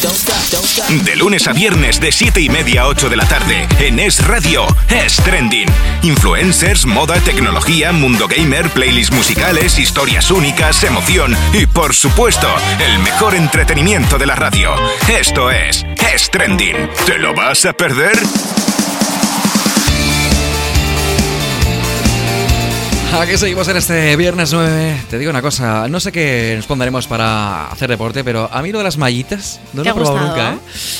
De lunes a viernes de 7 y media a 8 de la tarde en Es Radio, Es Trending. Influencers, moda, tecnología, mundo gamer, playlists musicales, historias únicas, emoción y por supuesto, el mejor entretenimiento de la radio. Esto es Es Trending. ¿Te lo vas a perder? Aquí seguimos en este viernes 9. Te digo una cosa, no sé qué nos pondremos para hacer deporte, pero a mí lo de las mallitas no ¿Te lo he probado nunca, ¿eh?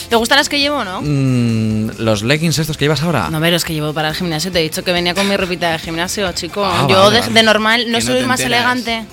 ¿Te gustan las que llevo, no? Mm, los leggings estos que llevas ahora. No, pero es que llevo para el gimnasio. Te he dicho que venía con mi ropita de gimnasio, chico. Ah, Yo vale, de, vale. de normal no Que no soy te más enteras. elegante.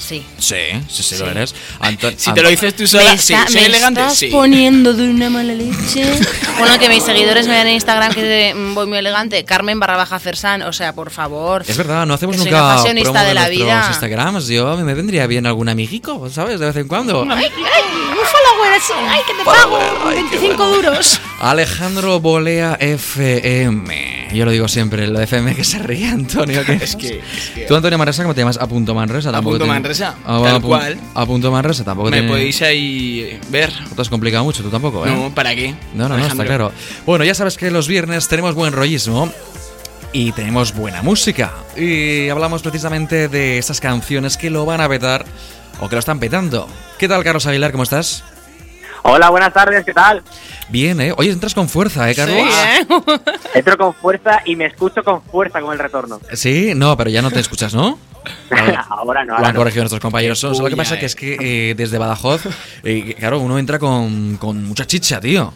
Sí. Sí, sí, sí, lo eres. Anto- Si te lo dices tú Me, sola, sí, está- soy me elegante, estás sí. poniendo de una mala leche. bueno, que mis seguidores me vean en Instagram que de- mm, voy muy elegante. Carmen barra baja Fersan, o sea, por favor. Es verdad, no hacemos Soy nunca promo de la nuestros vida. Instagrams. Yo me vendría bien algún amiguico, ¿sabes? De vez en cuando. Ay, ay, un follower así. Ay, que te pago. 25 duros. Alejandro Bolea FM. Yo lo digo siempre, lo de FM que se ríe, Antonio. Que Es que- es que- Tú, Antonio Manresa, ¿cómo te llamas? A punto Manresa. A tampoco punto te- Manresa, Ah, tal pu- cual. A punto Manresa tampoco Me tiene- podéis ahí ver. No te has complicado mucho, tú tampoco, ¿eh? No, ¿para qué? No, no, no, está claro. Bueno, ya sabes que los viernes tenemos buen rollismo y tenemos buena música. Y hablamos precisamente de esas canciones que lo van a petar o que lo están petando. ¿Qué tal, Carlos Aguilar? ¿Cómo estás? Hola, buenas tardes, ¿qué tal? Bien, ¿eh? Oye, entras con fuerza, ¿eh, Carlos? Sí, ¿eh? Entro con fuerza y me escucho con fuerza con el retorno. Sí, no, pero ya no te escuchas, ¿no? ahora no, Lo ahora han no. corregido nuestros compañeros. Solo lo que Uy, pasa que es que eh, desde Badajoz, eh, claro, uno entra con, con mucha chicha, tío.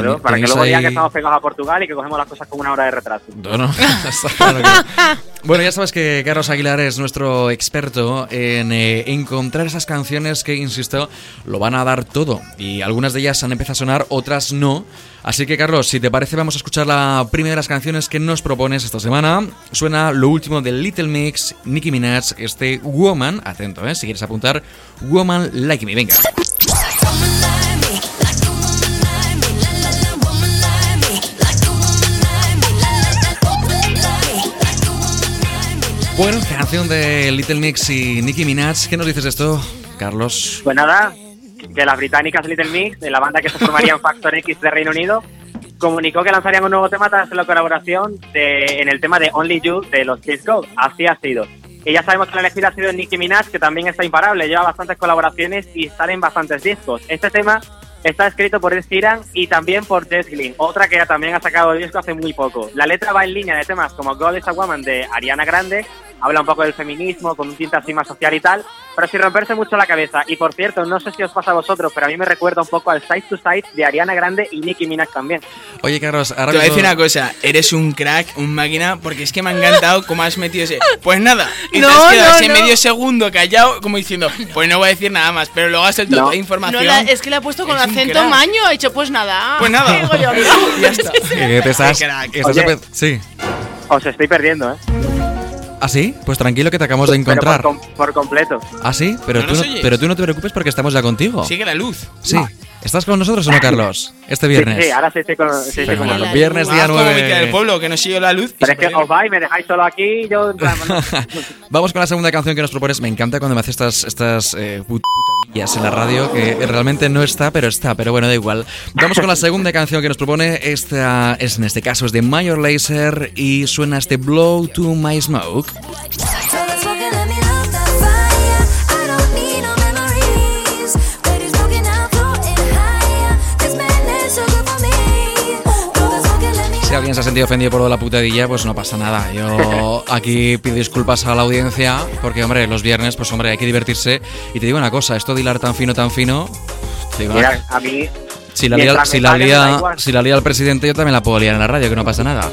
Claro, para que luego digan ahí- que estamos pegados a Portugal y que cogemos las cosas con una hora de retraso. No, no, está claro que- Bueno, ya sabes que Carlos Aguilar es nuestro experto en eh, encontrar esas canciones que, insisto, lo van a dar todo. Y algunas de ellas han empezado a sonar, otras no. Así que, Carlos, si te parece, vamos a escuchar la primera de las canciones que nos propones esta semana. Suena lo último de Little Mix, Nicki Minaj, este Woman. Atento, ¿eh? Si quieres apuntar, Woman Like Me. Venga. Bueno, canción de Little Mix y Nicki Minaj. ¿Qué nos dices de esto, Carlos? Pues nada, que las británicas Little Mix, de la banda que se formaría en Factor X de Reino Unido, comunicó que lanzarían un nuevo tema tras la colaboración de- en el tema de Only You de los Kids Go. Así ha sido. Y ya sabemos que la elegida ha sido Nicki Minaj, que también está imparable, lleva bastantes colaboraciones y salen bastantes discos. Este tema está escrito por Ed Sheeran y también por Jess Glynn, otra que también ha sacado disco hace muy poco. La letra va en línea de temas como God is a Woman de Ariana Grande, habla un poco del feminismo con un tinte así más social y tal, pero sin romperse mucho la cabeza. Y por cierto, no sé si os pasa a vosotros, pero a mí me recuerda un poco al Side to Side de Ariana Grande y Nicki Minaj también. Oye, Carlos, ahora Te voy a decir una cosa, eres un crack, un máquina, porque es que me ha encantado cómo has metido ese. Pues nada, y No, te has quedado no, ese no. medio segundo callado, como diciendo, pues no voy a decir nada más, pero luego has soltado No. toda información. No, la- es que le ha puesto con acento crack. maño. Ha dicho, pues nada. Pues nada, Digo yo, ya está. Que te estás, Qué estás Oye. Sí. Os estoy perdiendo, ¿eh? ¿Ah, sí? Pues tranquilo que te acabamos de Pero encontrar. por, com- por completo. ¿Ah, sí? Pero, ¿No tú no, pero tú no te preocupes porque estamos ya contigo. Sigue la luz. Sí. ¿Estás con nosotros o no, Carlos? Este viernes. Sí, sí, ahora sí estoy con, sí, con vosotros. Viernes día Ah, como Miquel del 9. pueblo, que no sigue la luz. Pero es que os vais, me dejáis solo aquí, yo... Vamos con la segunda canción que nos propones. Me encanta cuando me haces estas, estas eh, put- putadillas en la radio, que realmente no está, pero está, pero bueno, da igual. Vamos con la segunda canción que nos propone. Esta es, en este caso, es de Major Lazer y suena este Blow to My Smoke. Si alguien se ha sentido ofendido por lo de la putadilla, pues no pasa nada. Yo aquí pido disculpas a la audiencia, porque, hombre, los viernes, pues, hombre, hay que divertirse. Y te digo una cosa, esto de hilar tan fino, tan fino... te digo, mira, a mí... si la, lía, si, la lía, si la lía el presidente, yo también la puedo liar en la radio, que no pasa nada.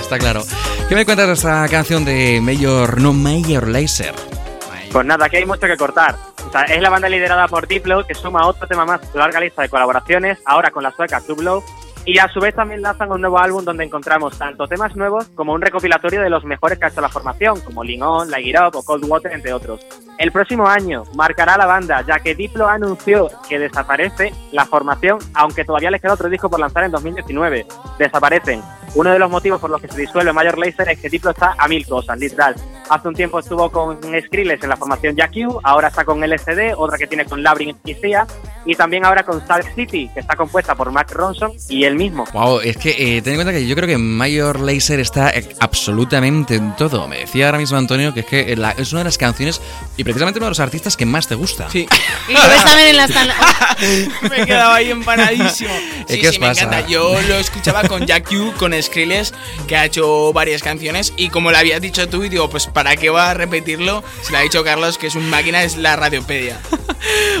Está, claro. ¿Qué me cuentas de esta canción de Mayor, no Mayor Laser? Pues nada, aquí hay mucho que cortar. O sea, es la banda liderada por Diplo, que suma otro tema más a la larga lista de colaboraciones, ahora con la sueca Club Love, y a su vez también lanzan un nuevo álbum donde encontramos tanto temas nuevos como un recopilatorio de los mejores que ha hecho la formación, como On, Light It o Cold Water, entre otros. El próximo año marcará la banda, ya que Diplo anunció que desaparece la formación, aunque todavía les queda otro disco por lanzar en 2019. Desaparecen. Uno de los motivos por los que se disuelve Major Lazer es que Diplo está a mil cosas, literal. Hace un tiempo estuvo con Skrillex en la formación Jack U, ahora está con LSD, otra que tiene con Labyrinth y Sia, y también ahora con Salt City, que está compuesta por Mac Ronson y él mismo. Wow, es que eh, ten en cuenta que yo creo que Major Lazer está eh, absolutamente en todo. Me decía ahora mismo Antonio que es que la- es una de las canciones y precisamente uno de los artistas que más te gusta. Sí. Y lo ves también en las me he quedado ahí empanadísimo. ¿Y Sí, qué os sí, me pasa? encanta. Yo lo escuchaba con Jack U, con Skrillex, que ha hecho varias canciones. Y como lo habías dicho tú, y digo, pues ¿para qué va a repetirlo? Si lo ha dicho Carlos, que es un máquina, es la radiopedia.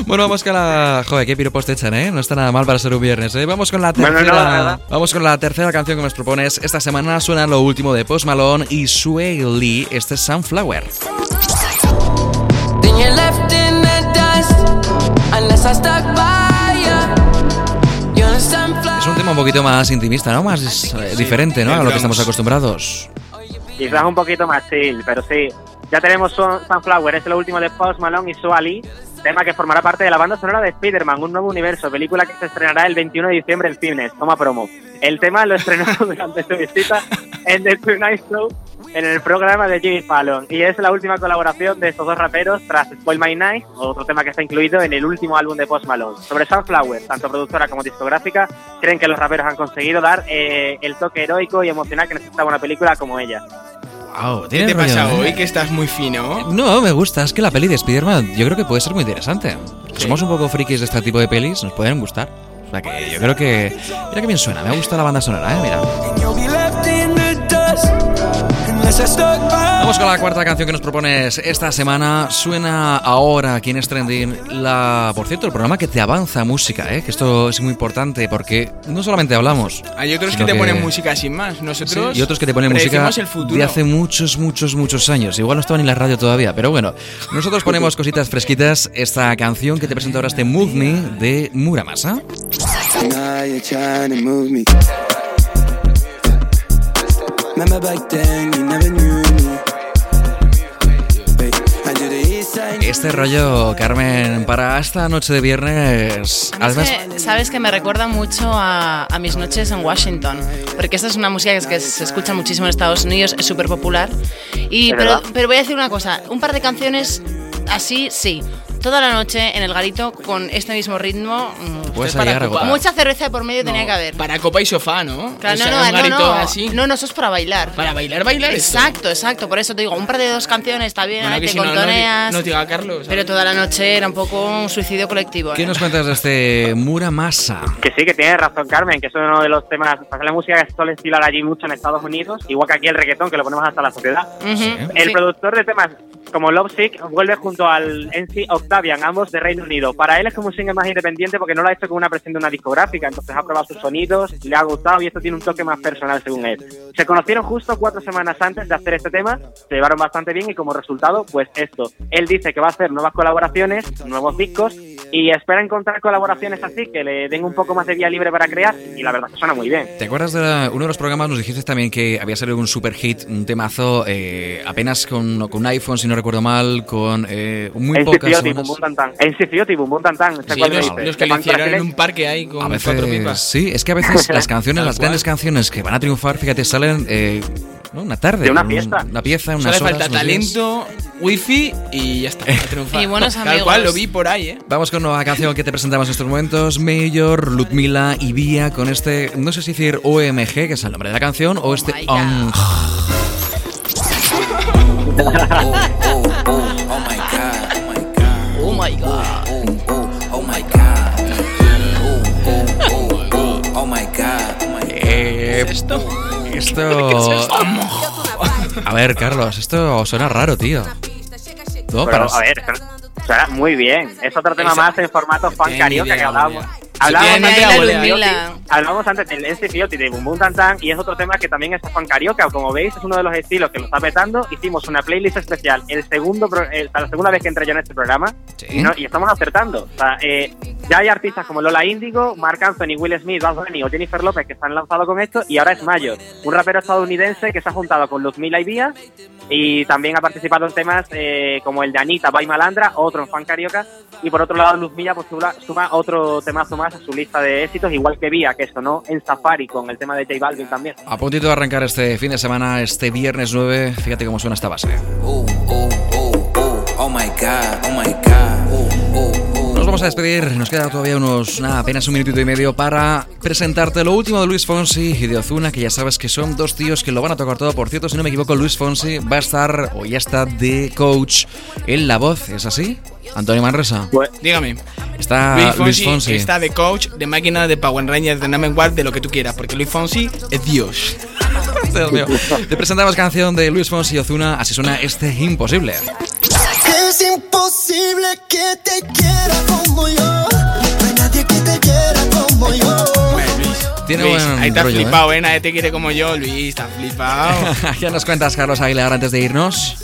Bueno, vamos con la. Joder, qué piropos te echan, ¿eh? No está nada mal para ser un viernes, ¿eh? Vamos con la Bueno, no, tercera. la verdad. vamos con la tercera canción que nos propones. Esta semana suena lo último de Post Malone y Sway Lee. Este es Sunflower. Then you're left in the dust unless I stuck by tema un poquito más intimista, ¿no? Más eh, diferente, ¿no? A lo que estamos acostumbrados. Quizás un poquito más chill, pero sí. Ya tenemos Sun- Sunflower, es lo último de Post Malone y Sua Lee, tema que formará parte de la banda sonora de Spider-Man, un nuevo universo, película que se estrenará el 21 de diciembre en cines. Toma promo. El tema lo estrenó durante su visita en The Tonight Show en el programa de Jimmy Fallon y es la última colaboración de estos dos raperos tras Spoil My Night, otro tema que está incluido en el último álbum de Post Malone. Sobre Sunflower, tanto productora como discográfica, creen que los raperos han conseguido dar eh, el toque heroico y emocional que necesitaba una película como ella. Wow, ¿Qué te rollo, pasa ¿eh? hoy? Que estás muy fino. No, me gusta. Es que la peli de Spider-Man yo creo que puede ser muy interesante. Somos un poco frikis de este tipo de pelis, nos pueden gustar. O sea que yo creo que... Mira que bien suena, me gusta la banda sonora, ¿eh? Mira. Vamos con la cuarta canción que nos propones esta semana. Suena ahora aquí en es Trending la, por cierto, el programa que te avanza música, ¿eh? que esto es muy importante porque no solamente hablamos. Hay otros que te ponen música sin más. Nosotros. y otros que te ponen música el futuro. de hace muchos, muchos, muchos años. Igual no estaban en la radio todavía, pero bueno. Nosotros ponemos cositas fresquitas. Esta canción que te presento ahora, este Move Me de Muramasa. Remember back then, you never knew me. Hey, I do the east side. Este rollo, Carmen, para esta noche de viernes. Es Además, que, Sabes que me recuerda mucho a, a mis noches en Washington, porque esta es una música que, es que se escucha muchísimo en Estados Unidos, es súper popular. Y, pero voy a decir una cosa, un par de canciones así, sí. Toda la noche en el garito con este mismo ritmo. puedes para llegar a ocupar. agotar. Mucha cerveza de por medio No, tenía que haber. Para copa y sofá, ¿no? Claro, O sea, no, un no, no, garito no, así. no, no, eso es para bailar. Para bailar, bailar. esto. Exacto, exacto. Por eso te digo, un par de dos canciones está bien, Bueno, ahí te si no, no, contoneas. no te diga Carlos. pero toda la noche era un poco un suicidio colectivo. ¿qué ¿eh? nos cuentas de este Muramasa? Que sí, que tiene razón Carmen, que es uno de los temas, para la música que se suele estilar allí mucho en Estados Unidos, igual que aquí el reggaetón, que lo ponemos hasta la sociedad. Ujú, El sí. productor de temas como Love Sick vuelve junto al NC Octavian, ambos de Reino Unido. Para él es como un single más independiente porque no lo ha hecho con una presión de una discográfica, entonces ha probado sus sonidos, le ha gustado y esto tiene un toque más personal según él. Se conocieron justo cuatro semanas antes de hacer este tema, se llevaron bastante bien y como resultado, pues esto. Él dice que va a hacer nuevas colaboraciones, nuevos discos y espera encontrar colaboraciones así que le den un poco más de vía libre para crear y la verdad que suena muy bien. ¿Te acuerdas de la- uno de los programas? Nos dijiste también que había salido un super hit, un temazo, eh, apenas con, con un iPhone, si no recuerdo mal, con eh, muy En pocas semanas. Bum Bum Tan Tan. En Cifioti, Bum Bum Tan Tan. ¿sé Sí, cuál me los, dice? los que Funk hicieron en un parque ahí con A cuatro veces, pipas. sí, es que a veces las canciones, las grandes canciones que van a triunfar, fíjate, salen eh, ¿no? una tarde. De una un- fiesta. Una pieza, Solo unas le horas, falta unos días. talento, wifi y ya está. Y buenos Tal amigos. cual, lo vi por ahí, ¿eh? Vamos con una canción que te presentamos en estos momentos. Mayor, Ludmila y Vía con este, no sé si decir OMG, que es el nombre de la canción, o este my God. ONG. Oh my god. Eh, esto. Esto. A ver, Carlos, esto suena raro, tío. No, Pero, para- a ver, suena muy bien. Es otro tema más en formato fan carioca que hablábamos. Hablábamos antes Ludmila. Hablábamos antes del de Bum Bum Tan Tan y es otro tema que también es fan carioca. Como veis, es uno de los estilos que lo está petando. Hicimos una playlist especial el segundo pro- el- la segunda vez que entré yo en este programa Sí. y, no- y estamos acertando. O sea, eh, ya hay artistas como Lola Índigo, Mark Anthony, Will Smith, Bad Bunny o Jennifer López que se han lanzado con esto y ahora es Mayo, un rapero estadounidense que se ha juntado con Luzmila y Vía y también ha participado en temas eh, como el de Anita, By Malandra, otro en fan carioca y por otro lado Luzmilla pues suma, otro temazo más más a su lista de éxitos, igual que Vía, que sonó en Safari con el tema de J Balvin también. A puntito de arrancar este fin de semana, este viernes 9, fíjate cómo suena esta base. Oh, oh, oh, oh, oh my god, oh my god, vamos a despedir, nos queda todavía unos, nada, apenas un minutito y medio para presentarte lo último de Luis Fonsi y de Ozuna, que ya sabes que son dos tíos que lo van a tocar todo. Por cierto, si no me equivoco, Luis Fonsi va a estar, o ya está, de coach en La Voz, ¿es así? Antonio Manresa. Pues, Dígame. Está Luis Luis Fonsi, Fonsi. está de coach, de máquina, de Power Rangers, de Name Guard, de lo que tú quieras, porque Luis Fonsi es Dios. Dios mío. Te presentamos canción de Luis Fonsi y Ozuna, así suena este imposible. Luis, buen ahí te has rollo, ¿eh? flipado, ¿eh? Nadie te quiere como yo, Luis, estás flipado. ¿Qué nos cuentas, Carlos Aguilar, antes de irnos?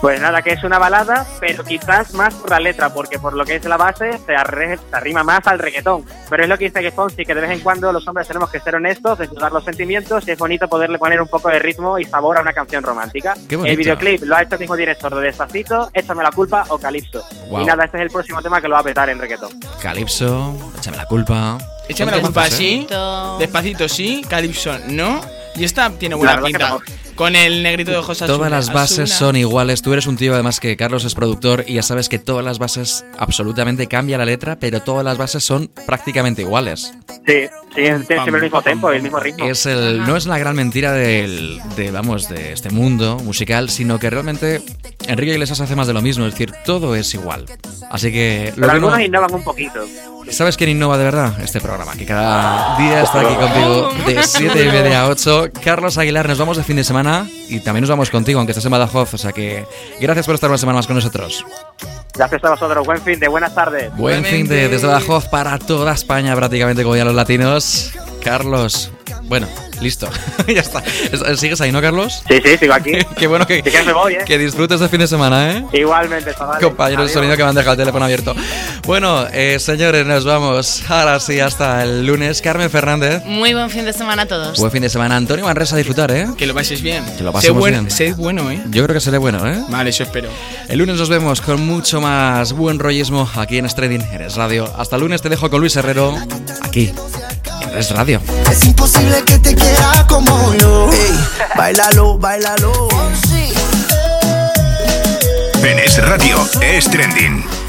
Pues nada, que es una balada, pero quizás más por la letra, porque por lo que es la base se, arre- se arrima más al reggaetón. Pero es lo que dice que Fonsi, que de vez en cuando los hombres tenemos que ser honestos, desnudar los sentimientos y es bonito poderle poner un poco de ritmo y sabor a una canción romántica. Qué. El videoclip lo ha hecho el mismo director de Despacito, Échame la culpa o Calipso. Guau. Y nada, este es el próximo tema que lo va a petar en reggaetón. Calipso, échame la culpa. Échame la culpa sí, Despacito. sí, Calypso no. Y esta tiene buena pinta. Con el negrito de ojos Todas azul- las bases Asuna. son iguales. Tú eres un tío, además, que Carlos es productor y ya sabes que todas las bases absolutamente cambia la letra, pero todas las bases son prácticamente iguales. Sí, sí, tiene siempre el mismo tempo y el mismo ritmo. Es el, no es la gran mentira del, de, vamos, de este mundo musical, sino que realmente Enrique Iglesias hace más de lo mismo, es decir, todo es igual. Así que lo Pero que no- algunos innovan un poquito. ¿Sabes quién innova de verdad? Este programa, que cada día está aquí contigo de 7 y media a 8. Carlos Aguilar, nos vamos de fin de semana y también nos vamos contigo, aunque estés en Badajoz. O sea que gracias por estar una semana más con nosotros. Gracias a vosotros. Buen fin de buenas tardes. Buen fin de desde Badajoz para toda España, prácticamente como ya los latinos. Carlos, bueno, listo. ya está. Es- ¿Sigues ahí, no, Carlos? Sí, sí, sigo aquí. Qué bueno que, Si quieres me voy, ¿eh? que disfrutes de fin de semana, ¿eh? Igualmente, chavales. Compañero de sonido que me han dejado el teléfono abierto. Bueno, eh, señores, nos vamos. Ahora sí, hasta el lunes. Carmen Fernández. Muy buen fin de semana a todos. Buen fin de semana. Antonio Manresa a disfrutar, ¿eh? Que lo pases bien. Que lo sé, pasemos buen- bien. sé bueno, ¿eh? Yo creo que será bueno, ¿eh? Vale, eso espero. El lunes nos vemos con mucho más buen rollismo aquí en Strading, en Radio. Hasta el lunes te dejo con Luis Herrero, aquí, Es Radio. Es imposible que te quiera como yo. Ey, bailalo, bailalo. En Es Radio es trending.